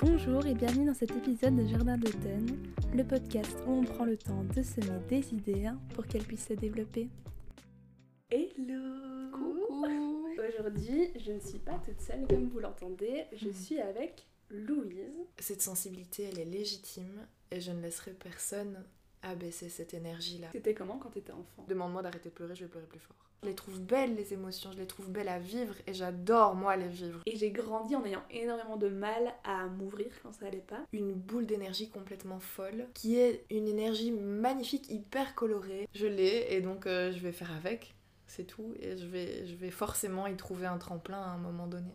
Bonjour et bienvenue dans cet épisode de Jardin d'automne, le podcast où on prend le temps de semer des idées pour qu'elles puissent se développer. Hello Coucou Aujourd'hui, je ne suis pas toute seule comme vous l'entendez, je suis avec Louise. Cette sensibilité, elle est légitime et je ne laisserai personne abaisser cette énergie-là. C'était comment quand t'étais enfant? Demande-moi d'arrêter de pleurer, je vais pleurer plus fort. Je les trouve belles les émotions, je les trouve belles à vivre et j'adore moi les vivre. Et j'ai grandi en ayant énormément de mal à m'ouvrir quand ça allait pas. Une boule d'énergie complètement folle qui est une énergie magnifique, hyper colorée. Je l'ai et donc euh, je vais faire avec, c'est tout. Et je vais, je vais forcément y trouver un tremplin à un moment donné.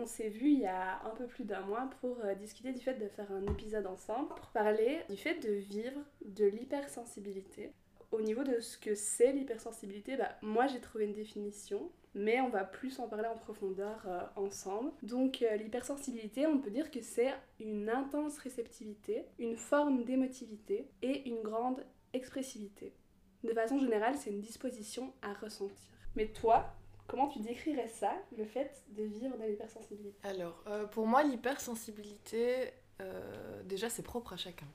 On s'est vu il y a un peu plus d'un mois pour euh, discuter du fait de faire un épisode ensemble, pour parler du fait de vivre de l'hypersensibilité. Au niveau de ce que c'est l'hypersensibilité, bah, moi j'ai trouvé une définition, mais on va plus en parler en profondeur euh, ensemble. Donc euh, l'hypersensibilité, on peut dire que c'est une intense réceptivité, une forme d'émotivité et une grande expressivité. De façon générale, c'est une disposition à ressentir. Mais toi, comment tu décrirais ça, le fait de vivre de l'hypersensibilité? Alors, euh, pour moi, l'hypersensibilité, euh, déjà, c'est propre à chacun.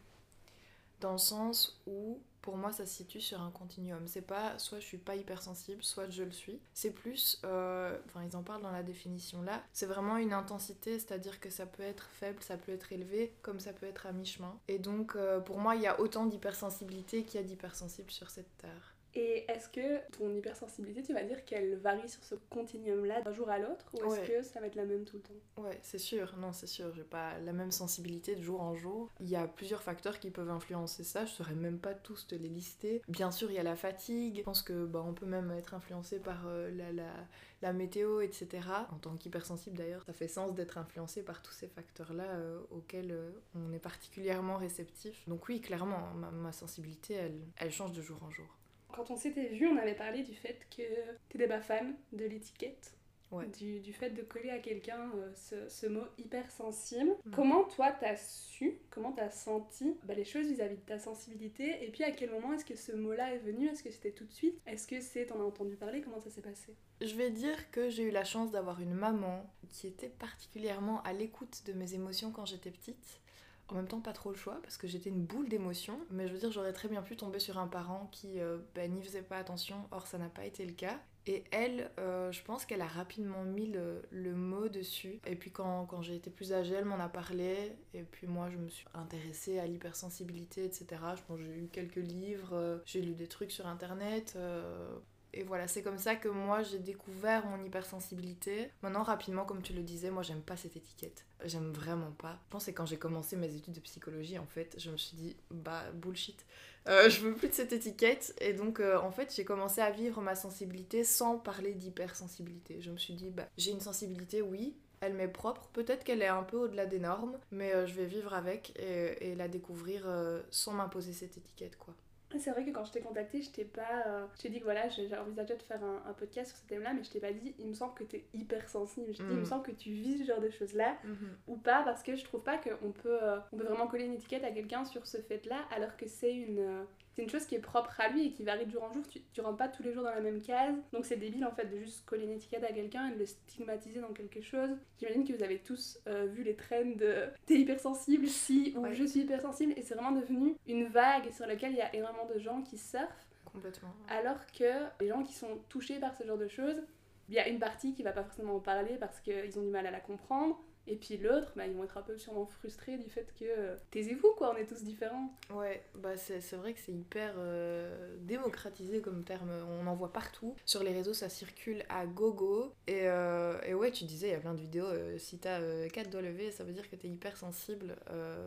Dans le sens où, pour moi, ça se situe sur un continuum. C'est pas soit je suis pas hypersensible, soit je le suis. C'est plus, euh, enfin, ils en parlent dans la définition là, c'est vraiment une intensité, c'est-à-dire que ça peut être faible, ça peut être élevé, comme ça peut être à mi-chemin. Et donc, pour moi, il y a autant d'hypersensibilité qu'il y a d'hypersensibles sur cette terre. Et est-ce que ton hypersensibilité, tu vas dire qu'elle varie sur ce continuum-là d'un jour à l'autre Ou est-ce Ouais. que ça va être la même tout le temps? Ouais, c'est sûr, non, c'est sûr, j'ai pas la même sensibilité de jour en jour. Il y a plusieurs facteurs qui peuvent influencer ça, je saurais même pas tous te les lister. Bien sûr, il y a la fatigue, je pense que bah, on peut même être influencé par euh, la, la, la météo, etc. En tant qu'hypersensible d'ailleurs, ça fait sens d'être influencé par tous ces facteurs-là euh, auxquels euh, on est particulièrement réceptif. Donc oui, clairement, ma, ma sensibilité, elle, elle change de jour en jour. Quand on s'était vu, on avait parlé du fait que t'étais pas fan de l'étiquette. Ouais. Du, du fait de coller à quelqu'un euh, ce, ce mot hypersensible. Mm. Comment toi t'as su, comment t'as senti bah, les choses vis-à-vis de ta sensibilité? Et puis à quel moment est-ce que ce mot-là est venu? Est-ce que c'était tout de suite? Est-ce que c'est t'en as entendu parler? Comment ça s'est passé? Je vais dire que j'ai eu la chance d'avoir une maman qui était particulièrement à l'écoute de mes émotions quand j'étais petite. En même temps, pas trop le choix parce que j'étais une boule d'émotions. Mais je veux dire, j'aurais très bien pu tomber sur un parent qui euh, bah, n'y faisait pas attention. Or, ça n'a pas été le cas. Et elle, euh, je pense qu'elle a rapidement mis le, mot dessus. Et puis quand, j'ai été plus âgée, elle m'en a parlé. Et puis moi, je me suis intéressée à l'hypersensibilité, etc. Je pense j'ai eu quelques livres, euh, j'ai lu des trucs sur Internet. Et voilà, c'est comme ça que moi j'ai découvert mon hypersensibilité. Maintenant, rapidement, comme tu le disais, moi j'aime pas cette étiquette. J'aime vraiment pas. Je pense que quand j'ai commencé mes études de psychologie, en fait, je me suis dit, bah bullshit, Euh, je veux plus de cette étiquette. Et donc, euh, en fait, j'ai commencé à vivre ma sensibilité sans parler d'hypersensibilité. Je me suis dit, bah j'ai une sensibilité, oui. Elle m'est propre, peut-être qu'elle est un peu au-delà des normes, mais euh, je vais vivre avec et, la découvrir sans m'imposer cette étiquette, quoi. C'est vrai que quand je t'ai contacté, je t'ai pas. euh, je t'ai dit que voilà, envisagé de faire un, un podcast sur ce thème-là, mais je t'ai pas dit, il me semble que t'es hypersensible. Je t'ai dit, il me Mm. semble que tu vis ce genre de choses-là. ou pas parce que je trouve pas qu'on peut, euh, on peut vraiment coller une étiquette à quelqu'un sur ce fait-là alors que c'est une, euh, c'est une chose qui est propre à lui et qui varie de jour en jour. Tu, tu rentres pas tous les jours dans la même case donc c'est débile en fait de juste coller une étiquette à quelqu'un et de le stigmatiser dans quelque chose. J'imagine que vous avez tous euh, vu les trends de t'es hypersensible, si ou Ouais. je suis hypersensible et c'est vraiment devenu une vague sur laquelle il y a énormément de gens qui surfent Complètement. alors que les gens qui sont touchés par ce genre de choses, il y a une partie qui va pas forcément en parler parce qu'ils ont du mal à la comprendre. Et puis l'autre, bah, ils vont être un peu sûrement frustrés du fait que euh, taisez-vous quoi, on est tous différents. Ouais, bah c'est vrai que c'est hyper euh, démocratisé comme terme, on en voit partout. Sur les réseaux, ça circule à gogo. Et, euh, et ouais, tu disais, il y a plein de vidéos, si t'as euh, 4 doigts levés, ça veut dire que t'es hyper sensible.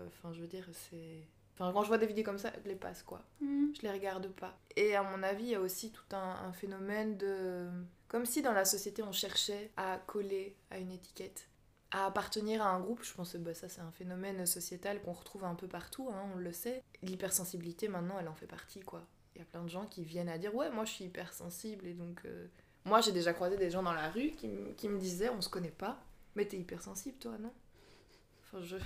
Enfin, je veux dire, c'est... Enfin, quand je vois des vidéos comme ça, je les passe, quoi. Je les regarde pas. Et à mon avis, il y a aussi tout un, un phénomène de... Comme si dans la société, on cherchait à coller à une étiquette à appartenir à un groupe, je pense que bah, ça c'est un phénomène sociétal qu'on retrouve un peu partout, hein, on le sait. L'hypersensibilité maintenant elle en fait partie quoi. Il y a plein de gens qui viennent à dire ouais moi je suis hypersensible et donc euh, moi j'ai déjà croisé des gens dans la rue qui, qui me disaient on se connaît pas mais t'es hypersensible toi non? Enfin je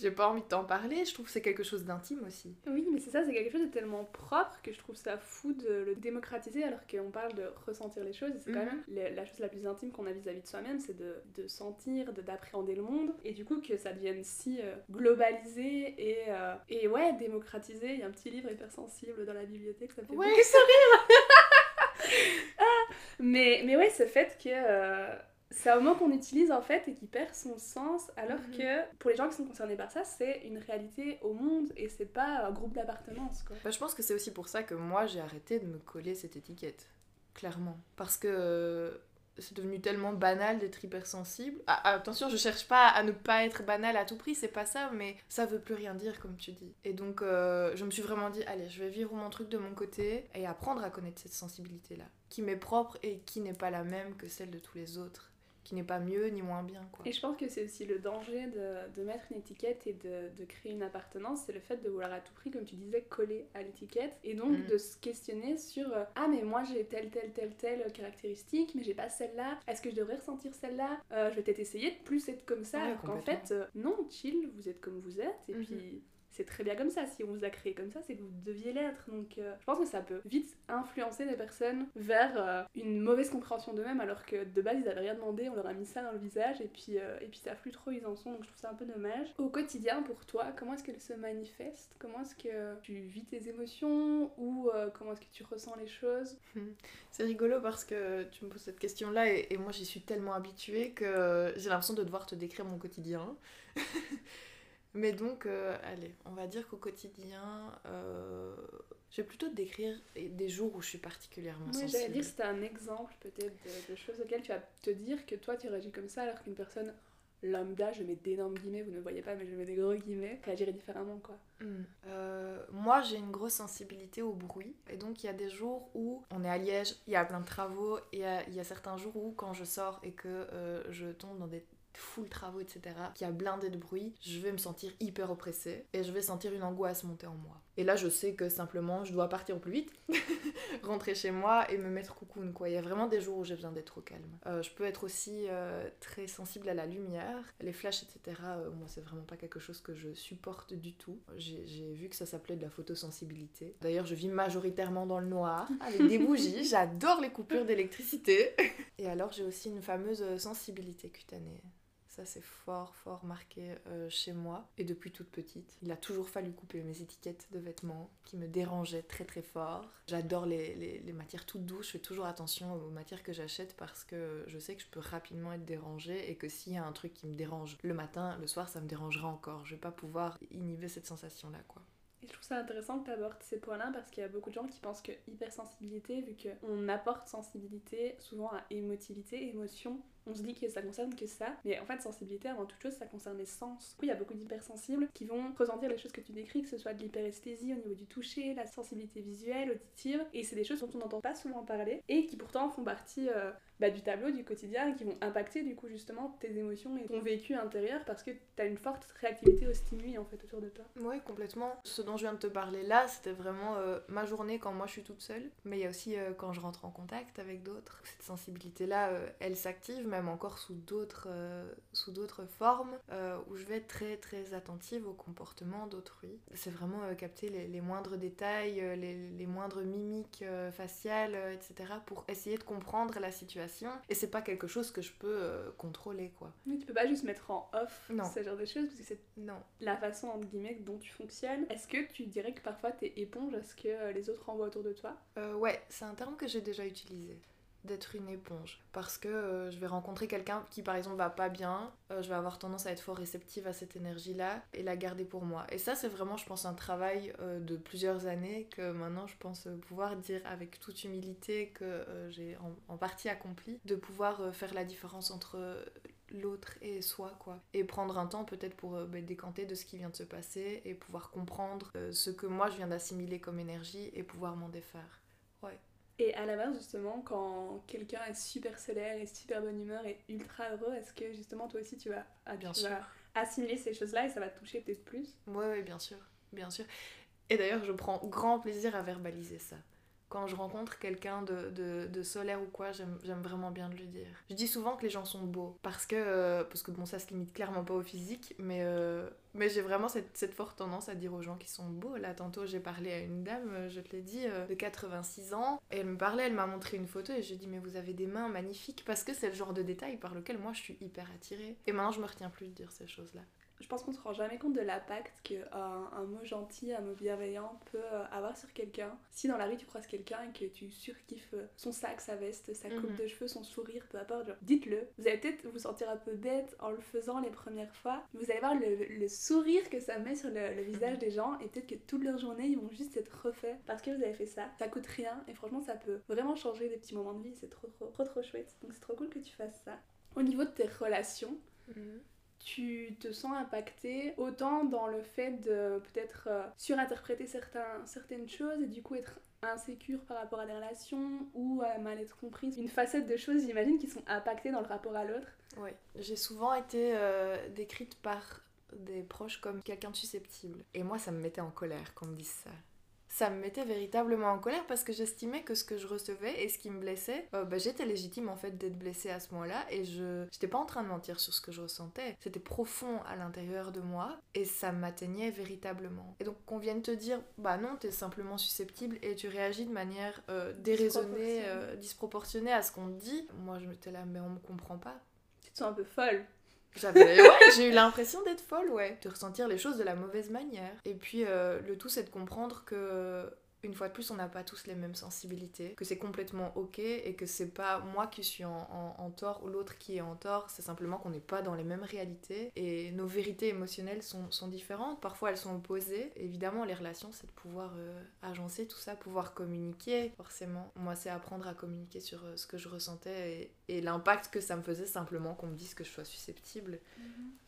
J'ai pas envie de t'en parler, je trouve que c'est quelque chose d'intime aussi. Oui, mais c'est ça, c'est quelque chose de tellement propre que je trouve ça fou de le démocratiser alors qu'on parle de ressentir les choses. C'est quand Mhm. même la, chose la plus intime qu'on a vis-à-vis de soi-même, c'est de, de sentir, de- d'appréhender le monde. Et du coup, que ça devienne si euh, globalisé et, euh, et ouais, démocratisé. Il y a un petit livre hypersensible dans la bibliothèque, ça me fait Ouais. sourire. Ah, mais, mais ouais, ce fait que. euh, c'est un mot qu'on utilise en fait et qui perd son sens alors Mhm. que pour les gens qui sont concernés par ça c'est une réalité au monde et c'est pas un groupe d'appartenance quoi. Bah, je pense que c'est aussi pour ça que moi j'ai arrêté de me coller cette étiquette. Clairement. Parce que euh, c'est devenu tellement banal d'être hypersensible. Ah, ah, attention, je cherche pas à ne pas être banal à tout prix, c'est pas ça, mais ça veut plus rien dire comme tu dis. Et donc euh, je me suis vraiment dit, allez, je vais vivre mon truc de mon côté et apprendre à connaître cette sensibilité-là, qui m'est propre et qui n'est pas la même que celle de tous les autres, qui n'est pas mieux ni moins bien, quoi. Et je pense que c'est aussi le danger de, de mettre une étiquette et de, de créer une appartenance, c'est le fait de vouloir à tout prix, comme tu disais, coller à l'étiquette et donc Mhm. de se questionner sur euh, ah mais moi j'ai telle telle telle telle caractéristique mais j'ai pas celle-là, est-ce que je devrais ressentir celle-là? Euh, Je vais peut-être essayer de plus être comme ça Ouais, alors qu'en fait euh, non, chill, vous êtes comme vous êtes et Mhm. puis c'est très bien comme ça. Si on vous a créé comme ça, c'est que vous deviez l'être. Donc euh, je pense que ça peut vite influencer des personnes vers euh, une mauvaise compréhension d'eux-mêmes alors que de base ils avaient rien demandé, on leur a mis ça dans le visage et puis, euh, et puis ça plus trop ils en sont. Donc je trouve ça un peu dommage. Au quotidien pour toi, comment est-ce qu'elle se manifeste Comment est-ce que tu vis tes émotions? Ou comment est-ce que tu ressens les choses? C'est rigolo parce que tu me poses cette question-là et, et moi j'y suis tellement habituée que j'ai l'impression de devoir te décrire mon quotidien. Mais donc, euh, allez, on va dire qu'au quotidien, euh, je vais plutôt te décrire des jours où je suis particulièrement sensible. j'allais dire c'était un exemple peut-être de, de choses auxquelles tu vas te dire que toi tu réagis comme ça alors qu'une personne lambda, je mets d'énormes guillemets, vous ne voyez pas mais je mets des gros guillemets, réagirait différemment quoi. Hmm. Euh, moi, j'ai une grosse sensibilité au bruit. Et donc, il y a des jours où on est à Liège, il y a plein de travaux. Et il y y a certains jours où, quand je sors et que euh, je tombe dans des full travaux, etc., qu'il y a blindé de bruit, je vais me sentir hyper oppressée. Et je vais sentir une angoisse monter en moi. Et là, je sais que simplement, je dois partir au plus vite, rentrer chez moi et me mettre coucoune, quoi. Il y a vraiment des jours où j'ai besoin d'être au calme. Euh, je peux être aussi euh, très sensible à la lumière, les flashs, etc. euh, moi, c'est vraiment pas quelque chose que je supporte du tout. J'ai vu que ça s'appelait de la photosensibilité. D'ailleurs, je vis majoritairement dans le noir, avec des bougies. J'adore les coupures d'électricité. Et alors, j'ai aussi une fameuse sensibilité cutanée. Ça, c'est fort, fort marqué euh, chez moi. Et depuis toute petite, il a toujours fallu couper mes étiquettes de vêtements qui me dérangeaient très très fort. J'adore les, les- les matières toutes douces. Je fais toujours attention aux matières que j'achète parce que je sais que je peux rapidement être dérangée et que s'il y a un truc qui me dérange le matin, le soir, ça me dérangera encore. Je vais pas pouvoir inhiber cette sensation-là, quoi. Et je trouve ça intéressant que tu abordes ces points-là parce qu'il y a beaucoup de gens qui pensent que hypersensibilité, vu qu'on apporte sensibilité souvent à émotivité, émotion, on se dit que ça concerne que ça, mais en fait sensibilité avant toute chose ça concerne les sens. Du coup il y a beaucoup d'hypersensibles qui vont ressentir les choses que tu décris, que ce soit de l'hyperesthésie au niveau du toucher, la sensibilité visuelle, auditive, et c'est des choses dont on n'entend pas souvent parler et qui pourtant font partie euh, bah, du tableau du quotidien et qui vont impacter du coup justement tes émotions et ton vécu intérieur parce que tu as une forte réactivité aux stimuli en fait autour de toi. Oui, complètement. Je viens de te parler là, c'était vraiment euh, ma journée quand moi je suis toute seule. Mais il y a aussi euh, quand je rentre en contact avec d'autres. Cette sensibilité-là, euh, elle s'active même encore sous d'autres sous d'autres formes où je vais être très très attentive au comportement d'autrui. C'est vraiment capter les, les moindres détails, les, les moindres mimiques faciales, etc. pour essayer de comprendre la situation. Et c'est pas quelque chose que je peux contrôler, quoi. Mais tu peux pas juste mettre en off Non. ce genre de choses parce que c'est Non. la façon entre guillemets dont tu fonctionnes. Est-ce que tu dirais que parfois t'es éponge à ce que euh, les autres envoient autour de toi? Euh, ouais, c'est un terme que j'ai déjà utilisé, d'être une éponge. Parce que euh, je vais rencontrer quelqu'un qui par exemple va pas bien, je vais avoir tendance à être fort réceptive à cette énergie-là et la garder pour moi. Et ça c'est vraiment je pense un travail de plusieurs années que maintenant je pense pouvoir dire avec toute humilité que j'ai en, en partie accompli, de pouvoir faire la différence entre l'autre et soi quoi et prendre un temps peut-être pour euh, bah, décanter de ce qui vient de se passer et pouvoir comprendre euh, ce que moi je viens d'assimiler comme énergie et pouvoir m'en défaire Et à l'inverse justement quand quelqu'un est super solaire et super bonne humeur et ultra heureux, est-ce que justement toi aussi tu vas, ah, Bien tu sûr. vas assimiler ces choses-là et ça va te toucher peut-être plus? Ouais, ouais, bien sûr, bien sûr. Et d'ailleurs, je prends grand plaisir à verbaliser ça. Quand je rencontre quelqu'un de, de, solaire ou quoi, j'aime vraiment bien de lui dire. Je dis souvent que les gens sont beaux parce que, euh, parce que bon, ça se limite clairement pas au physique, mais, euh, mais j'ai vraiment cette, cette forte tendance à dire aux gens qui sont beaux. Là, tantôt, j'ai parlé à une dame, euh, je te l'ai dit, de 86 ans, et elle me parlait, elle m'a montré une photo et je lui ai dit, mais vous avez des mains magnifiques parce que c'est le genre de détail par lequel moi je suis hyper attirée. Et maintenant, je me retiens plus de dire ces choses-là. Je pense qu'on se rend jamais compte de l'impact qu'un un mot gentil, un mot bienveillant peut euh, avoir sur quelqu'un. Si dans la rue tu croises quelqu'un et que tu surkiffes euh, son sac, sa veste, sa coupe Mhm. de cheveux, son sourire, peu importe, dites-le. Vous allez peut-être vous sentir un peu bête en le faisant les premières fois. Vous allez voir le, le sourire que ça met sur le, le visage Mhm. des gens et peut-être que toute leur journée ils vont juste être refaits parce que vous avez fait ça. Ça coûte rien et franchement ça peut vraiment changer des petits moments de vie. C'est trop trop trop trop chouette. Donc c'est trop cool que tu fasses ça. Au niveau de tes relations, tu te sens impacté autant dans le fait de peut-être euh, surinterpréter certains, certaines choses et du coup être insécure par rapport à des relations ou à mal être comprise. Une facette de choses, j'imagine, qui sont impactées dans le rapport à l'autre. Ouais, j'ai souvent été euh, décrite par des proches comme quelqu'un de susceptible. Et moi, ça me mettait en colère qu'on me dise ça. Ça me mettait véritablement en colère parce que j'estimais que ce que je recevais et ce qui me blessait, euh, bah, j'étais légitime en fait d'être blessée à ce moment-là et je j'étais pas en train de mentir sur ce que je ressentais. C'était profond à l'intérieur de moi et ça m'atteignais véritablement. Et donc qu'on vienne te dire bah non, t'es simplement susceptible et tu réagis de manière euh, déraisonnée, Disproportionnée. euh, disproportionnée à ce qu'on te dit. Moi, je m'étais là mais on me comprend pas. Tu te sens un peu folle. J'avais, ouais, j'ai eu l'impression d'être folle, ouais. De ressentir les choses de la mauvaise manière. Et puis, euh, le tout, c'est de comprendre que, une fois de plus, on n'a pas tous les mêmes sensibilités, que c'est complètement ok et que c'est pas moi qui suis en, en- en tort ou l'autre qui est en tort, c'est simplement qu'on n'est pas dans les mêmes réalités et nos vérités émotionnelles sont, sont différentes. Parfois, elles sont opposées. Évidemment, les relations, c'est de pouvoir euh, agencer tout ça, pouvoir communiquer, forcément. Moi, c'est apprendre à communiquer sur euh, ce que je ressentais et, et l'impact que ça me faisait simplement qu'on me dise que je sois susceptible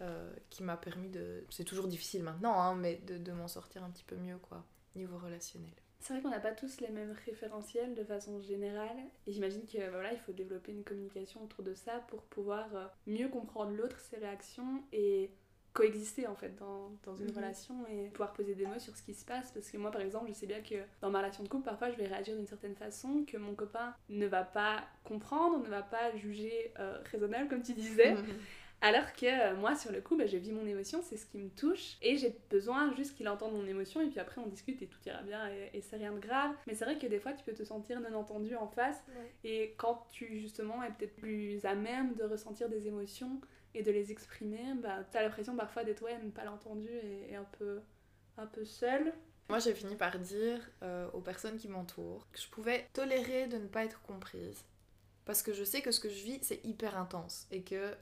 euh, qui m'a permis de. C'est toujours difficile maintenant, hein, mais de, de m'en sortir un petit peu mieux, quoi, niveau relationnel. C'est vrai qu'on n'a pas tous les mêmes référentiels de façon générale. Et j'imagine que bah, voilà, il faut développer une communication autour de ça pour pouvoir euh, mieux comprendre l'autre, ses réactions et coexister en fait dans, dans une Mhm. relation et pouvoir poser des mots sur ce qui se passe. Parce que moi par exemple, je sais bien que dans ma relation de couple, parfois je vais réagir d'une certaine façon que mon copain ne va pas comprendre, ne va pas juger euh, raisonnable comme tu disais. Alors que euh, moi, sur le coup, bah, je vis mon émotion, c'est ce qui me touche, et j'ai besoin juste qu'il entende mon émotion, et puis après on discute et tout ira bien, et, et c'est rien de grave. Mais c'est vrai que des fois, tu peux te sentir non entendu en face, et quand tu justement es peut-être plus à même de ressentir des émotions et de les exprimer, bah, t'as l'impression parfois d'être ouais, pas l'entendu et, et un peu un peu seul. Moi, j'ai fini par dire euh, aux personnes qui m'entourent que je pouvais tolérer de ne pas être comprise. Parce que je sais que ce que je vis, c'est hyper intense. Et que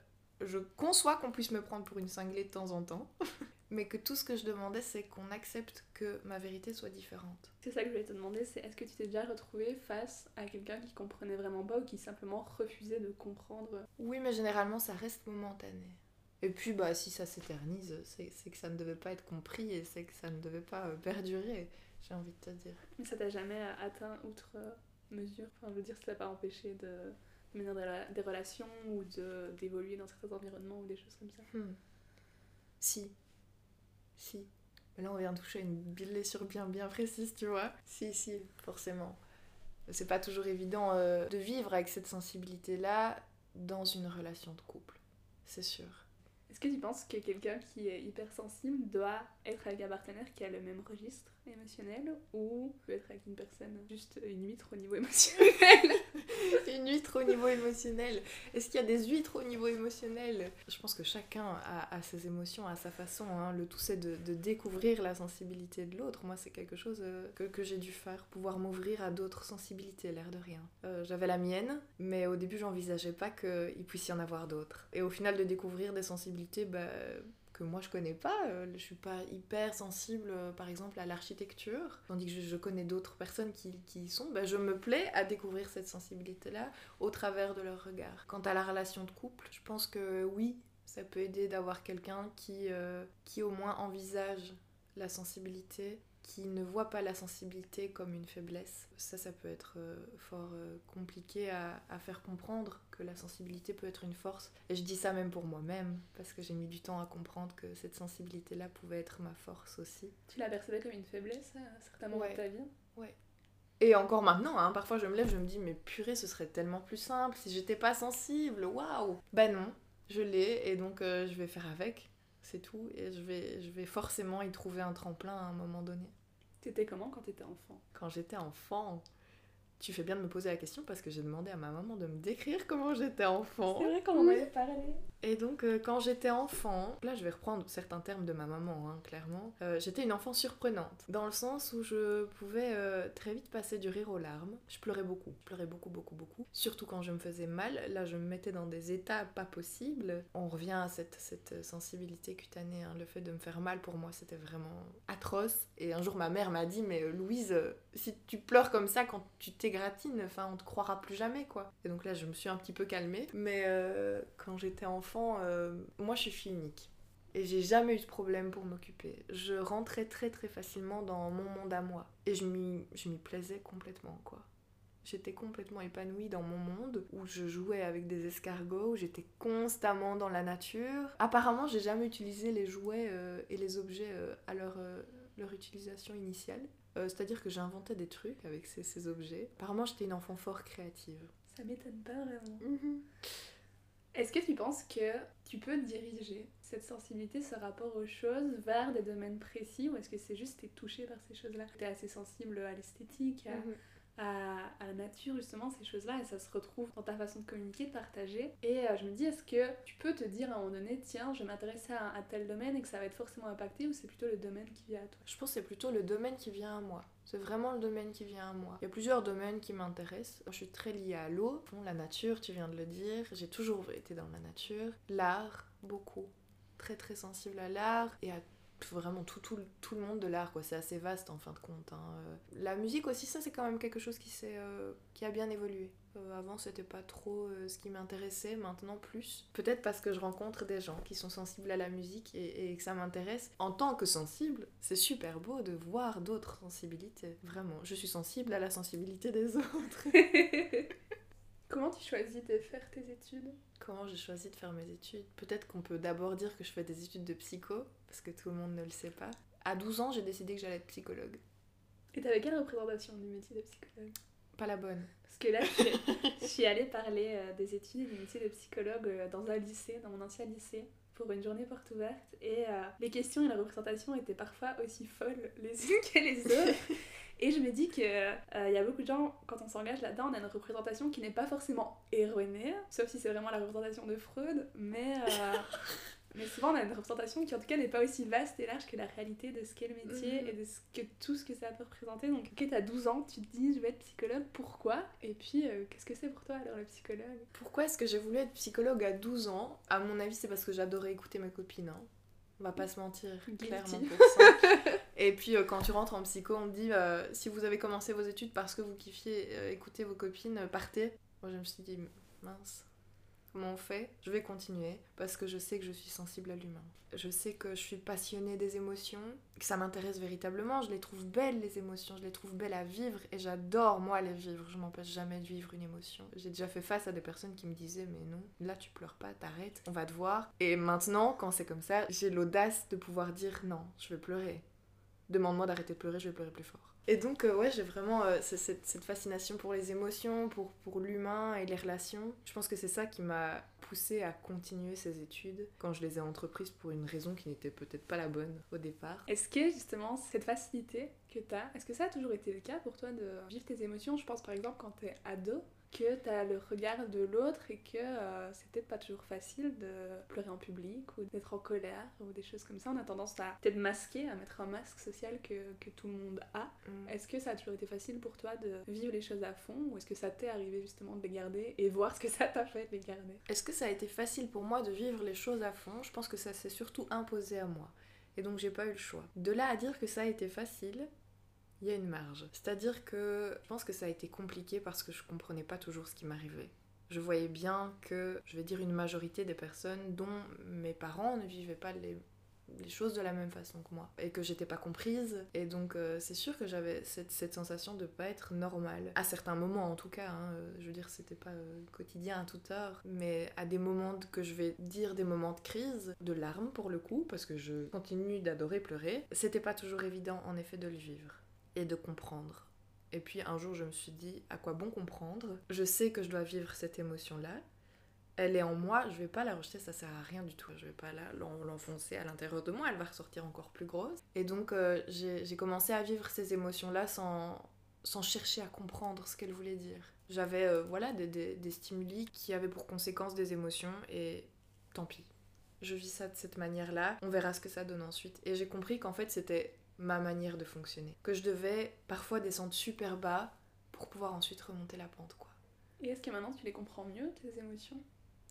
je conçois qu'on puisse me prendre pour une cinglée de temps en temps. mais que tout ce que je demandais, c'est qu'on accepte que ma vérité soit différente. C'est ça que je voulais te demander, c'est est-ce que tu t'es déjà retrouvé face à quelqu'un qui comprenait vraiment pas ou qui simplement refusait de comprendre? Oui, mais généralement, ça reste momentané. Et puis, bah, si ça s'éternise, c'est c'est que ça ne devait pas être compris et c'est que ça ne devait pas euh, perdurer, j'ai envie de te dire. Mais ça t'a jamais euh, atteint outre euh, mesure? Enfin, je veux dire, ça t'a pas empêché de mener des, rela- des relations ou d'évoluer dans certains environnements ou des choses comme ça Hmm. Si. Si. Mais là, on vient toucher une blessure bien, bien précise, tu vois. Si, si, forcément. C'est pas toujours évident euh, de vivre avec cette sensibilité-là dans une relation de couple. C'est sûr. Est-ce que tu penses que quelqu'un qui est hypersensible doit être avec un partenaire qui a le même registre? Émotionnel ou peut être avec une personne juste une huître au niveau émotionnel Une huître au niveau émotionnel. Est-ce qu'il y a des huîtres au niveau émotionnel? Je pense que chacun a, a ses émotions à sa façon. hein. Le tout, c'est de, de découvrir la sensibilité de l'autre. Moi, c'est quelque chose euh, que, que j'ai dû faire, pouvoir m'ouvrir à d'autres sensibilités, l'air de rien. Euh, J'avais la mienne, mais au début, j'envisageais pas qu'il puisse y en avoir d'autres. Et au final, de découvrir des sensibilités, bah, moi je connais pas. Euh, je suis pas hyper sensible, euh, par exemple, à l'architecture, tandis que je, connais d'autres personnes qui, y sont. Bah, je me plais à découvrir cette sensibilité-là au travers de leur regard. Quant à la relation de couple, je pense que oui, ça peut aider d'avoir quelqu'un qui, euh, qui au moins envisage la sensibilité, qui ne voit pas la sensibilité comme une faiblesse. Ça, ça peut être euh, fort euh, compliqué à, à faire comprendre que la sensibilité peut être une force. Et je dis ça même pour moi-même, parce que j'ai mis du temps à comprendre que cette sensibilité-là pouvait être ma force aussi. Tu la percevais comme une faiblesse à certains moments Ouais. de ta vie? Et encore maintenant, hein, parfois je me lève, je me dis, mais purée, ce serait tellement plus simple si j'étais pas sensible, waouh Bah non, je l'ai, et donc euh, je vais faire avec, c'est tout, et je vais, je vais forcément y trouver un tremplin à un moment donné. T'étais comment quand t'étais enfant? Quand j'étais enfant, tu fais bien de me poser la question parce que j'ai demandé à ma maman de me décrire comment j'étais enfant. C'est vrai qu'on parlé. Et donc, euh, quand j'étais enfant, là je vais reprendre certains termes de ma maman, hein, clairement, euh, j'étais une enfant surprenante, dans le sens où je pouvais euh, très vite passer du rire aux larmes. Je pleurais beaucoup, pleurais beaucoup, beaucoup, beaucoup. Surtout quand je me faisais mal, là je me mettais dans des états pas possibles. On revient à cette, cette sensibilité cutanée, hein. le fait de me faire mal pour moi c'était vraiment atroce. Et un jour ma mère m'a dit, mais Louise, si tu pleures comme ça quand tu t'égratines, enfin on te croira plus jamais quoi. Et donc là je me suis un petit peu calmée, mais quand j'étais enfant, euh, moi je suis fille unique. Et j'ai jamais eu de problème pour m'occuper. Je rentrais très très facilement dans mon monde à moi. Et je m'y plaisais complètement, quoi. J'étais complètement épanouie dans mon monde où je jouais avec des escargots, où j'étais constamment dans la nature. Apparemment, j'ai jamais utilisé les jouets euh, et les objets euh, à leur, leur utilisation initiale. C'est-à-dire que j'inventais des trucs avec ces, ces objets. Apparemment, j'étais une enfant fort créative. Ça m'étonne pas vraiment. Mhm. Est-ce que tu penses que tu peux diriger cette sensibilité, ce rapport aux choses vers des domaines précis ou est-ce que c'est juste que tu es touché par ces choses-là? Tu es assez sensible à l'esthétique, mhm. à, la nature, justement, ces choses-là, et ça se retrouve dans ta façon de communiquer, de partager. Et euh, je me dis, est-ce que tu peux te dire à un moment donné, tiens, je vais m'intéresser à, à, tel domaine et que ça va être forcément impacté ou c'est plutôt le domaine qui vient à toi? Je pense que c'est plutôt le domaine qui vient à moi. C'est vraiment le domaine qui vient à moi. Il y a plusieurs domaines qui m'intéressent. Je suis très liée à l'eau, la nature, tu viens de le dire. J'ai toujours été dans la nature. L'art, beaucoup. Très très sensible à l'art et à vraiment tout, tout, tout le monde de l'art, quoi. C'est assez vaste en fin de compte. Hein. Euh, la musique aussi, ça c'est quand même quelque chose qui, euh, qui a bien évolué. Euh, avant, c'était pas trop ce qui m'intéressait, maintenant plus. Peut-être parce que je rencontre des gens qui sont sensibles à la musique et, et que ça m'intéresse. En tant que sensible, c'est super beau de voir d'autres sensibilités. Vraiment, je suis sensible à la sensibilité des autres. Comment tu choisis de faire tes études? Comment j'ai choisi de faire mes études? Peut-être qu'on peut, d'abord dire que je fais des études de psycho, parce que tout le monde ne le sait pas. À 12 ans, j'ai décidé que j'allais être psychologue. Et t'avais quelle représentation du métier de psychologue? Pas la bonne. Parce que là, je suis allée parler euh, des études et du métier de psychologue euh, dans un lycée, dans mon ancien lycée pour une journée porte ouverte et euh, les questions et la représentation étaient parfois aussi folles les unes que les autres. Et je me dis qu'il euh, y a beaucoup de gens, quand on s'engage là-dedans, on a une représentation qui n'est pas forcément erronée, sauf si c'est vraiment la représentation de Freud, mais, euh, mais souvent on a une représentation qui en tout cas n'est pas aussi vaste et large que la réalité de ce qu'est le métier mhm. et de ce que, tout ce que ça peut représenter. Donc, ok, t'as 12 ans, tu te dis je vais être psychologue, pourquoi? Et puis, euh, qu'est-ce que c'est pour toi alors le psychologue? Pourquoi est-ce que j'ai voulu être psychologue à 12 ans? À mon avis, c'est parce que j'adorais écouter mes copines. Hein. On va pas se mentir, clairement pour ça. Et puis euh, quand tu rentres en psycho, on te dit euh, si vous avez commencé vos études parce que vous kiffiez euh, écouter vos copines, partez. Moi je me suis dit mince, on fait Je vais continuer parce que je sais que je suis sensible à l'humain. Je sais que je suis passionnée des émotions, que ça m'intéresse véritablement. Je les trouve belles les émotions, je les trouve belles à vivre et j'adore moi les vivre. Je m'empêche jamais de vivre une émotion. J'ai déjà fait face à des personnes qui me disaient mais non, là tu pleures pas, t'arrêtes, on va te voir. Et maintenant quand c'est comme ça, j'ai l'audace de pouvoir dire non, je vais pleurer demande-moi d'arrêter de pleurer, je vais pleurer plus fort. Et donc, euh, ouais, j'ai vraiment euh, cette, fascination pour les émotions, pour, pour l'humain et les relations. Je pense que c'est ça qui m'a poussé à continuer ces études quand je les ai entreprises pour une raison qui n'était peut-être pas la bonne au départ. Est-ce que justement, cette facilité que tu as, est-ce que ça a toujours été le cas pour toi de vivre tes émotions? Je pense par exemple quand tu es ado, que tu as le regard de l'autre et que euh, c'est peut-être pas toujours facile de pleurer en public ou d'être en colère ou des choses comme ça. On a tendance à peut-être masquer, à mettre un masque social que, que tout le monde a. Mm. Est-ce que ça a toujours été facile pour toi de vivre les choses à fond ou est-ce que ça t'est arrivé justement de les garder et voir ce que ça t'a fait de les garder? Est-ce que ça a été facile pour moi de vivre les choses à fond? Je pense que ça s'est surtout imposé à moi. Et donc j'ai pas eu le choix. De là à dire que ça a été facile, il y a une marge. C'est-à-dire que je pense que ça a été compliqué parce que je comprenais pas toujours ce qui m'arrivait. Je voyais bien que, je vais dire, une majorité des personnes dont mes parents ne vivaient pas les, choses de la même façon que moi et que j'étais pas comprise et donc euh, c'est sûr que j'avais cette, sensation de pas être normale à certains moments en tout cas hein. je veux dire c'était pas euh, quotidien à toute heure mais à des moments que je vais dire des moments de crise de larmes pour le coup parce que je continue d'adorer pleurer c'était pas toujours évident en effet de le vivre et de comprendre Et puis un jour, je me suis dit, à quoi bon comprendre? Je sais que je dois vivre cette émotion-là. Elle est en moi, je vais pas la rejeter, ça sert à rien du tout. Je vais pas l'enfoncer à l'intérieur de moi, elle va ressortir encore plus grosse. Et donc, euh, j'ai commencé à vivre ces émotions-là sans, sans chercher à comprendre ce qu'elles voulaient dire. J'avais euh, voilà, des, des- des stimuli qui avaient pour conséquence des émotions, et tant pis. Je vis ça de cette manière-là, on verra ce que ça donne ensuite. Et j'ai compris qu'en fait, c'était ma manière de fonctionner. Que je devais parfois descendre super bas pour pouvoir ensuite remonter la pente, quoi. Et est-ce que maintenant tu les comprends mieux, tes émotions?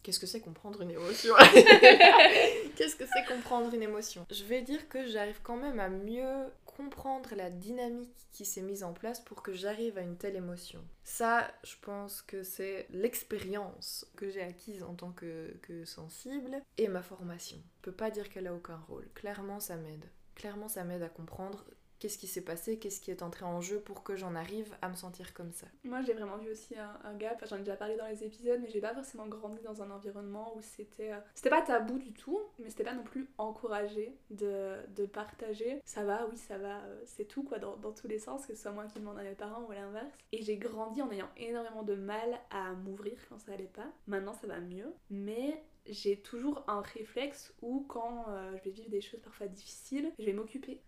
Qu'est-ce que c'est comprendre une émotion? Qu'est-ce que c'est comprendre une émotion? Je vais dire que j'arrive quand même à mieux comprendre la dynamique qui s'est mise en place pour que j'arrive à une telle émotion. Ça, je pense que c'est l'expérience que j'ai acquise en tant que, que sensible et ma formation. Je peux pas dire qu'elle a aucun rôle. Clairement, ça m'aide. Clairement, ça m'aide à comprendre qu'est-ce qui s'est passé, qu'est-ce qui est entré en jeu pour que j'en arrive à me sentir comme ça. Moi, j'ai vraiment vu aussi un, un gap. Enfin, j'en ai déjà parlé dans les épisodes, mais j'ai pas forcément grandi dans un environnement où c'était. euh, C'était pas tabou du tout, mais c'était pas non plus encouragé de, de partager. Ça va, oui, ça va, euh, c'est tout, quoi, dans, dans tous les sens, que ce soit moi qui demande à mes parents ou à l'inverse. Et j'ai grandi en ayant énormément de mal à m'ouvrir quand ça allait pas. Maintenant, ça va mieux, mais. J'ai toujours un réflexe où quand euh, je vais vivre des choses parfois difficiles, je vais m'occuper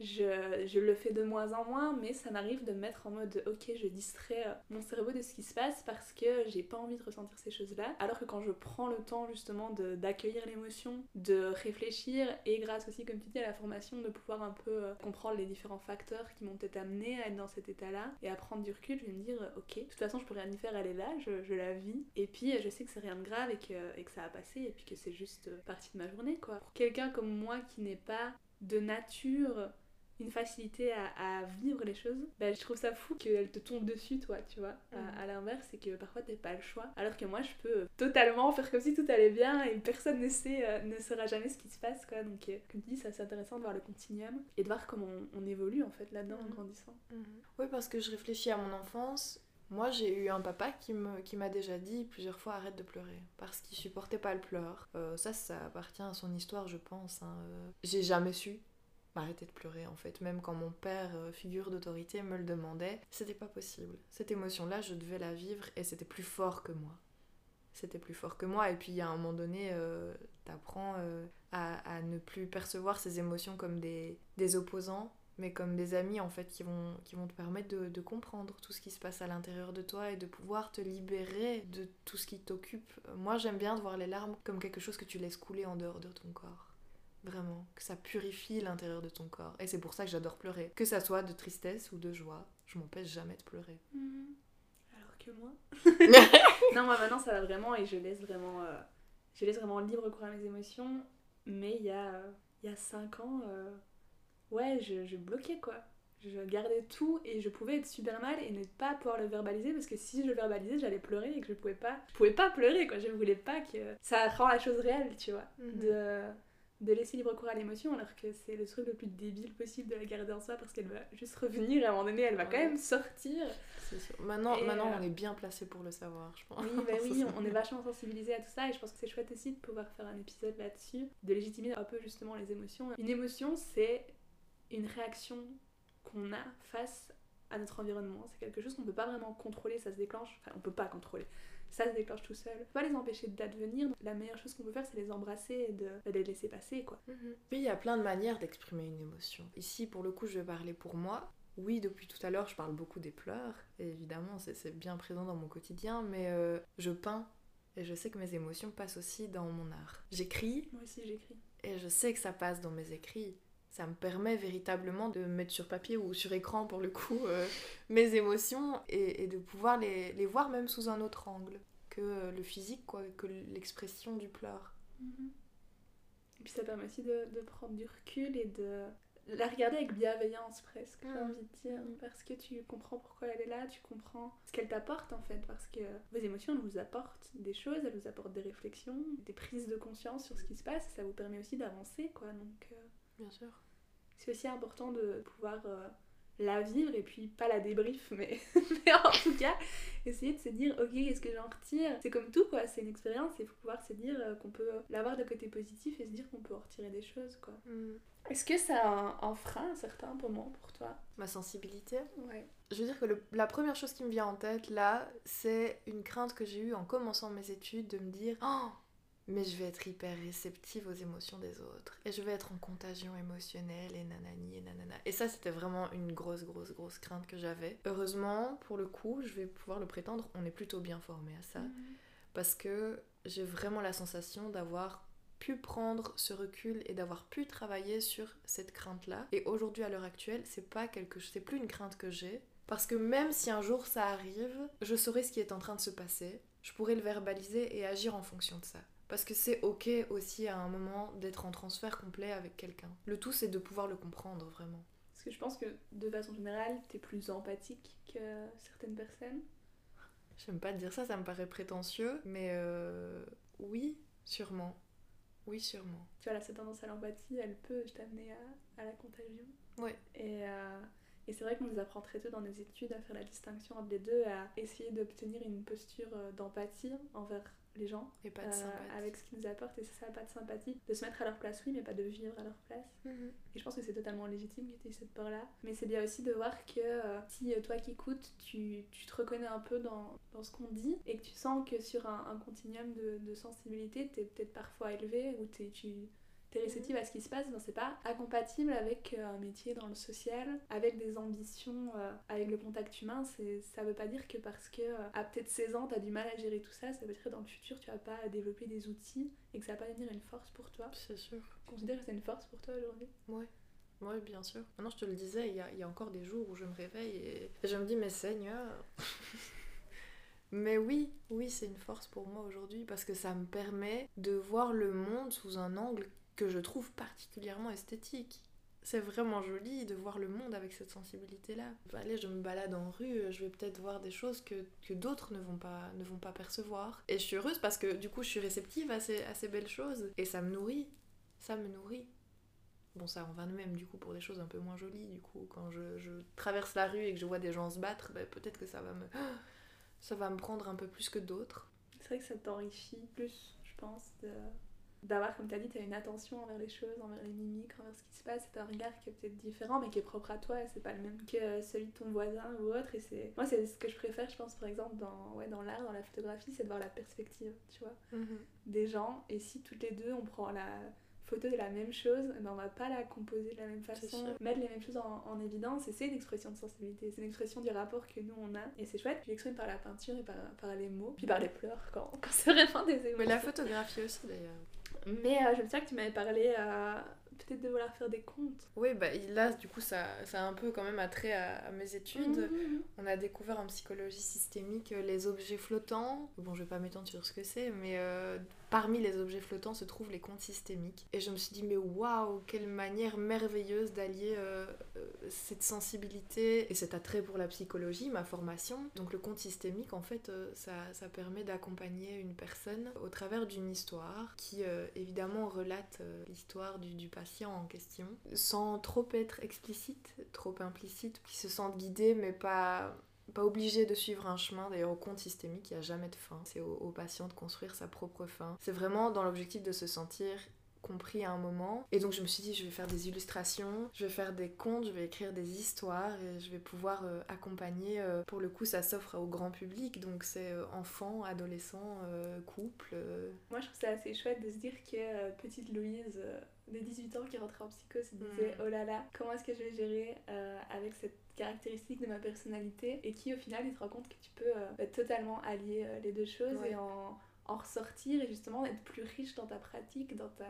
je, je le fais de moins en moins, mais ça m'arrive de me mettre en mode ok, je distrais euh, mon cerveau de ce qui se passe parce que j'ai pas envie de ressentir ces choses-là. Alors que quand je prends le temps justement d'accueillir l'émotion, de réfléchir et grâce aussi, comme tu dis, à la formation, de pouvoir un peu euh, comprendre les différents facteurs qui m'ont peut-être amené à être dans cet état-là et à prendre du recul, je vais me dire euh, ok, de toute façon, je peux rien y faire, elle est là, je, je la vis. Et puis je sais que c'est rien de grave et que, et que ça a passé et puis que c'est juste partie de ma journée quoi. Pour quelqu'un comme moi qui n'est pas de nature une facilité à, à vivre les choses, bah, je trouve ça fou qu'elle te tombe dessus, toi, tu vois. À-. À, l'inverse, c'est que parfois t'as pas le choix. Alors que moi, je peux totalement faire comme si tout allait bien et personne ne sait, euh, ne saura jamais ce qui se passe, quoi. Donc, euh, comme tu dis, ça, c'est intéressant de voir le continuum et de voir comment on, on évolue en fait là-dedans en Mhm. grandissant. Oui, parce que je réfléchis à mon enfance. Moi, j'ai eu un papa qui me- qui m'a déjà dit plusieurs fois arrête de pleurer parce qu'il supportait pas le pleur. Euh, ça, ça appartient à son histoire, je pense. hein. Euh, J'ai jamais su m'arrêter de pleurer en fait. Même quand mon père, euh, figure d'autorité, me le demandait, c'était pas possible. Cette émotion-là, je devais la vivre et c'était plus fort que moi. C'était plus fort que moi. Et puis, à un moment donné, euh, t'apprends euh, à, à ne plus percevoir ces émotions comme des, des opposants, mais comme des amis en fait qui vont, qui vont te permettre de, de comprendre tout ce qui se passe à l'intérieur de toi et de pouvoir te libérer de tout ce qui t'occupe. Moi, j'aime bien de voir les larmes comme quelque chose que tu laisses couler en dehors de ton corps. Vraiment, que ça purifie l'intérieur de ton corps. Et c'est pour ça que j'adore pleurer. Que ça soit de tristesse ou de joie, je m'empêche jamais de pleurer. Alors que moi. non, moi maintenant ça va vraiment et je laisse vraiment, euh, je laisse vraiment libre cours à mes émotions. Mais il y a, euh, il y a 5 ans, euh, ouais, je, je bloquais quoi. Je gardais tout et je pouvais être super mal et ne pas pouvoir le verbaliser parce que si je le verbalisais, j'allais pleurer et que je pouvais pas. Je pouvais pas pleurer quoi, je voulais pas que. Ça rend la chose réelle, tu vois. De, de laisser libre cours à l'émotion alors que c'est le truc le plus débile possible de la garder en soi parce qu'elle va juste revenir et à un moment donné elle va quand même sortir. C'est sûr. Maintenant, Et, maintenant euh, on est bien placé pour le savoir, je pense. Oui, bah oui, on- on est vachement sensibilisé à tout ça et je pense que c'est chouette aussi de pouvoir faire un épisode là-dessus, de légitimer un peu justement les émotions. Une émotion, c'est une réaction qu'on a face à notre environnement. C'est quelque chose qu'on peut pas vraiment contrôler, ça se déclenche. Enfin, on peut pas contrôler. Ça se déclenche tout seul. On peut pas les empêcher d'advenir. La meilleure chose qu'on peut faire, c'est les embrasser et de, de les laisser passer, quoi. Mhm. Oui, il y a plein de manières d'exprimer une émotion. Ici, pour le coup, je vais parler pour moi. Oui, depuis tout à l'heure, je parle beaucoup des pleurs. Et évidemment, c'est c'est bien présent dans mon quotidien, mais euh, je peins. Et je sais que mes émotions passent aussi dans mon art. J'écris Moi aussi, j'écris. et je sais que ça passe dans mes écrits. Ça me permet véritablement de mettre sur papier ou sur écran, pour le coup, euh, mes émotions et, et de pouvoir les, les voir même sous un autre angle que euh, le physique, quoi, que l'expression du pleur. Et puis ça permet aussi de, de prendre du recul et de la regarder avec bienveillance presque, j'ai Mm. envie de dire. Parce que tu comprends pourquoi elle est là, tu comprends ce qu'elle t'apporte en fait. Parce que vos émotions, elles vous apportent des choses, elles vous apportent des réflexions, des prises de conscience sur ce qui se passe. Et ça vous permet aussi d'avancer quoi. Donc euh, Bien sûr. C'est aussi important de pouvoir euh, la vivre et puis pas la débrief, mais, mais en tout cas, essayer de se dire, ok, qu'est-ce que j'en retire? C'est comme tout, quoi, c'est une expérience, il faut pouvoir se dire euh, qu'on peut l'avoir de côté positif et se dire qu'on peut en retirer des choses, quoi. Mm. Est-ce que ça a un, un frein à certains moments pour toi? Ma sensibilité? Ouais. Je veux dire que le- la première chose qui me vient en tête là, c'est une crainte que j'ai eue en commençant mes études de me dire Oh, mais je vais être hyper réceptive aux émotions des autres. Et je vais être en contagion émotionnelle et nanani et nanana. Et ça, c'était vraiment une grosse, grosse, grosse crainte que j'avais. Heureusement, pour le coup, je vais pouvoir le prétendre, on est plutôt bien formé à ça. Parce que j'ai vraiment la sensation d'avoir pu prendre ce recul et d'avoir pu travailler sur cette crainte là et aujourd'hui à l'heure actuelle c'est pas quelque c'est plus une crainte que j'ai. Parce que même si un jour ça arrive je saurai ce qui est en train de se passer. Je pourrais le verbaliser et agir en fonction de ça parce que c'est ok aussi à un moment d'être en transfert complet avec quelqu'un le tout c'est de pouvoir le comprendre vraiment Parce que je pense que de façon générale, t'es plus empathique que certaines personnes. J'aime pas dire ça, ça me paraît prétentieux, mais euh, oui, sûrement. Oui, sûrement. Tu vois, là, cette tendance à l'empathie, elle peut t'amener à, à la contagion. Ouais. Et, euh, et c'est vrai qu'on nous apprend très tôt dans nos études à faire la distinction entre les deux, à essayer d'obtenir une posture euh, d'empathie envers les gens, Et pas de euh, avec ce qu'ils nous apportent, et c'est ça, pas de sympathie, de se mettre à leur place, oui, mais pas de vivre à leur place. Mhm. Et je pense que c'est totalement légitime que tu aies cette peur-là. Mais c'est bien aussi de voir que euh, si euh, toi qui écoutes, tu, tu te reconnais un peu dans, dans ce qu'on dit et que tu sens que sur un, un continuum de, de sensibilité, tu es peut-être parfois élevé ou t'es- tu es réceptive à ce qui se passe, ben c'est pas incompatible avec euh, un métier dans le social, avec des ambitions, euh, avec le contact humain. Ça veut pas dire que parce que euh, à peut-être 16 ans, tu as du mal à gérer tout ça, ça veut dire que dans le futur, tu vas pas développer des outils et que ça va pas devenir une force pour toi. C'est sûr. Tu considères que c'est une force pour toi aujourd'hui? Oui, bien sûr. Maintenant, je te le disais, il y a, il y a encore des jours où je me réveille et, et je me dis, mais Seigneur. mais oui, oui, c'est une force pour moi aujourd'hui parce que ça me permet de voir le monde sous un angle que je trouve particulièrement esthétique. C'est vraiment joli de voir le monde avec cette sensibilité-là. Allez, je me balade en rue, je vais peut-être voir des choses que, que d'autres ne, vont pas, ne vont pas percevoir. Et je suis heureuse parce que du coup, je suis réceptive à ces, à ces belles choses. Et ça me nourrit. Ça me nourrit. Bon, ça en va de même du coup pour des choses un peu moins jolies. Du coup, quand je, je traverse la rue et que je vois des gens se battre, ben, peut-être que ça va me. Ça va me prendre un peu plus que d'autres. C'est vrai que ça t'enrichit plus, je pense, d'avoir, comme tu as dit, tu as une attention envers les choses, envers les mimiques, envers ce qui se passe. C'est un regard qui est peut-être différent, mais qui est propre à toi, c'est pas le même que celui de ton voisin ou autre. Et c'est moi, c'est ce que je préfère, je pense, par exemple, dans, ouais, dans l'art, dans la photographie, c'est de voir la perspective, tu vois, des gens. Et si toutes les deux, on prend la photo de la même chose, ben on va pas la composer de la même façon, mettre les mêmes choses en, en évidence, et c'est une expression de sensibilité, c'est une expression du rapport que nous on a, et c'est chouette, tu l'exprimes par la peinture et par, par les mots, puis par les pleurs quand, quand c'est vraiment des émotions. Mais la photographie aussi d'ailleurs. Mais euh, je me souviens que tu m'avais parlé euh, peut-être de vouloir faire des comptes. Oui, bah là, du coup, ça, ça a un peu quand même attrait à, à mes études. Mhm. On a découvert en psychologie systémique euh, les objets flottants. Bon, je vais pas m'étendre sur ce que c'est, mais euh, parmi les objets flottants se trouvent les comptes systémiques. Et je me suis dit, mais waouh, quelle manière merveilleuse d'allier euh, euh, cette sensibilité et cet attrait pour la psychologie, ma formation. Donc le compte systémique, en fait, euh, ça, ça permet d'accompagner une personne au travers d'une histoire qui, évidemment, relate l'histoire du, du patient en question, sans trop être explicite, trop implicite, qui se sentent guidés, mais pas pas obligé de suivre un chemin. D'ailleurs, au compte systémique, il n'y a jamais de fin. C'est au, au patient de construire sa propre fin. C'est vraiment dans l'objectif de se sentir compris à un moment. Et donc je me suis dit, je vais faire des illustrations, je vais faire des contes, je vais écrire des histoires et je vais pouvoir euh, accompagner. euh, pour le coup, ça s'offre au grand public, donc c'est euh, enfants, adolescents, couples. Moi je trouve ça assez chouette de se dire que petite Louise de 18 ans qui rentrait en psycho se disait Mm. oh là là, comment est-ce que je vais gérer avec cette caractéristique de ma personnalité et qui au final il se rend compte que tu peux euh, bah, totalement allier euh, les deux choses Ouais. et en, en ressortir et justement être plus riche dans ta pratique, dans ta,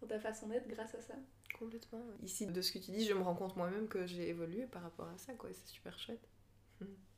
dans ta façon d'être grâce à ça. Complètement. ouais. Ici, de ce que tu dis, je me rends compte moi-même que j'ai évolué par rapport à ça, quoi. et C'est super chouette.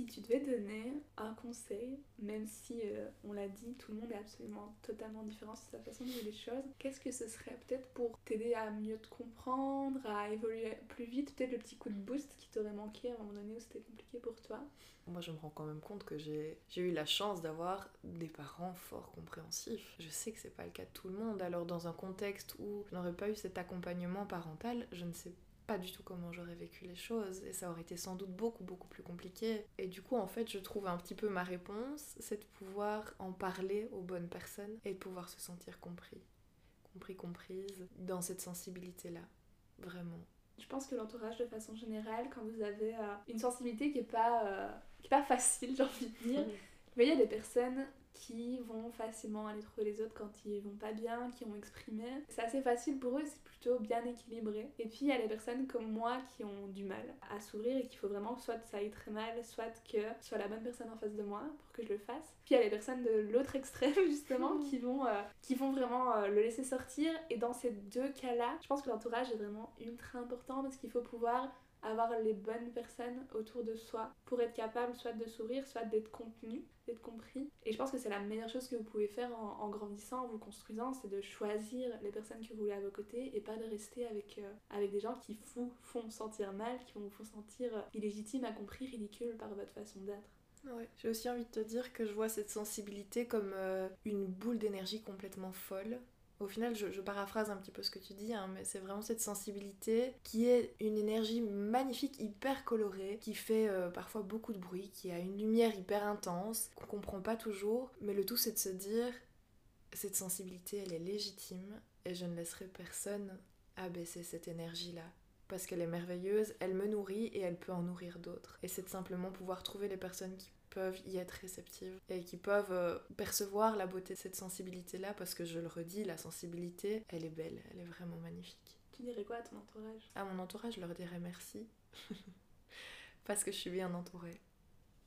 Si tu devais donner un conseil, même si euh, on l'a dit, tout le monde est absolument totalement différent sur sa façon de voir les choses, qu'est-ce que ce serait peut-être pour t'aider à mieux te comprendre, à évoluer plus vite, peut-être le petit coup de boost qui t'aurait manqué à un moment donné où c'était compliqué pour toi? Moi, je me rends quand même compte que j'ai eu la chance d'avoir des parents fort compréhensifs. Je sais que c'est pas le cas de tout le monde. Alors, dans un contexte où je n'aurais pas eu cet accompagnement parental, je ne sais pas du tout comment j'aurais vécu les choses et ça aurait été sans doute beaucoup beaucoup plus compliqué. Et du coup en fait je trouve un petit peu ma réponse, c'est de pouvoir en parler aux bonnes personnes et de pouvoir se sentir compris, compris, comprise dans cette sensibilité-là, vraiment. Je pense que l'entourage de façon générale, quand vous avez euh, une sensibilité qui est pas, euh, qui est pas facile, j'ai envie de dire, il y a des personnes qui vont facilement aller trouver les autres quand ils vont pas bien, qui ont exprimé. C'est assez facile pour eux, c'est plutôt bien équilibré. Et puis il y a les personnes comme moi qui ont du mal à sourire et qu'il faut vraiment soit ça aille très mal, soit que soit la bonne personne en face de moi pour que je le fasse. Puis il y a les personnes de l'autre extrême justement qui vont, euh, qui vont vraiment euh, le laisser sortir. Et dans ces deux cas-là, je pense que l'entourage est vraiment ultra important parce qu'il faut pouvoir avoir les bonnes personnes autour de soi pour être capable soit de sourire, soit d'être contenu, compris. Et je pense que c'est la meilleure chose que vous pouvez faire en, grandissant, en vous construisant, c'est de choisir les personnes que vous voulez à vos côtés et pas de rester avec, euh, avec des gens qui vous font sentir mal, qui vont vous font sentir euh, illégitime, incompris, ridicule par votre façon d'être. J'ai aussi envie de te dire que je vois cette sensibilité comme euh, une boule d'énergie complètement folle au final, je, paraphrase un petit peu ce que tu dis, hein, mais c'est vraiment cette sensibilité qui est une énergie magnifique, hyper colorée, qui fait euh, parfois beaucoup de bruit, qui a une lumière hyper intense, qu'on comprend pas toujours, mais le tout c'est de se dire, cette sensibilité, elle est légitime, et je ne laisserai personne abaisser cette énergie-là. Parce qu'elle est merveilleuse, elle me nourrit et elle peut en nourrir d'autres. Et c'est de simplement pouvoir trouver les personnes qui peuvent y être réceptives et qui peuvent euh, percevoir la beauté de cette sensibilité-là parce que je le redis, la sensibilité, elle est belle, elle est vraiment magnifique. Tu dirais quoi à ton entourage? À mon entourage, je leur dirais merci parce que je suis bien entourée.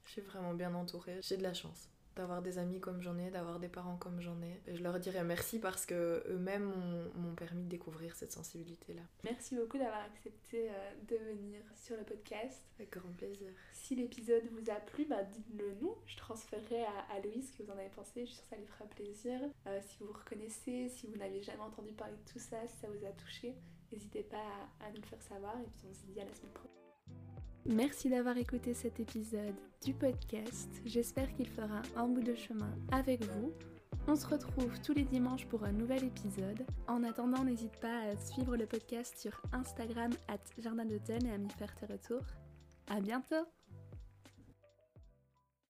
Je suis vraiment bien entourée, j'ai de la chance d'avoir des amis comme j'en ai, d'avoir des parents comme j'en ai. Et je leur dirais merci parce que eux-mêmes m'ont permis de découvrir cette sensibilité-là. Merci beaucoup d'avoir accepté euh, de venir sur le podcast. Avec grand plaisir. Si l'épisode vous a plu, bah dites-le nous. Je transférerai à, Aloïse ce que vous en avez pensé. Je suis sûre que ça lui fera plaisir. Euh, si vous vous reconnaissez, si vous n'avez jamais entendu parler de tout ça, si ça vous a touché, n'hésitez pas à, à nous le faire savoir. Et puis on se dit à la semaine prochaine. Merci d'avoir écouté cet épisode du podcast. J'espère qu'il fera un bout de chemin avec vous. On se retrouve tous les dimanches pour un nouvel épisode. En attendant, n'hésite pas à suivre le podcast sur Instagram at Jardin et à m'y faire tes retours. À bientôt!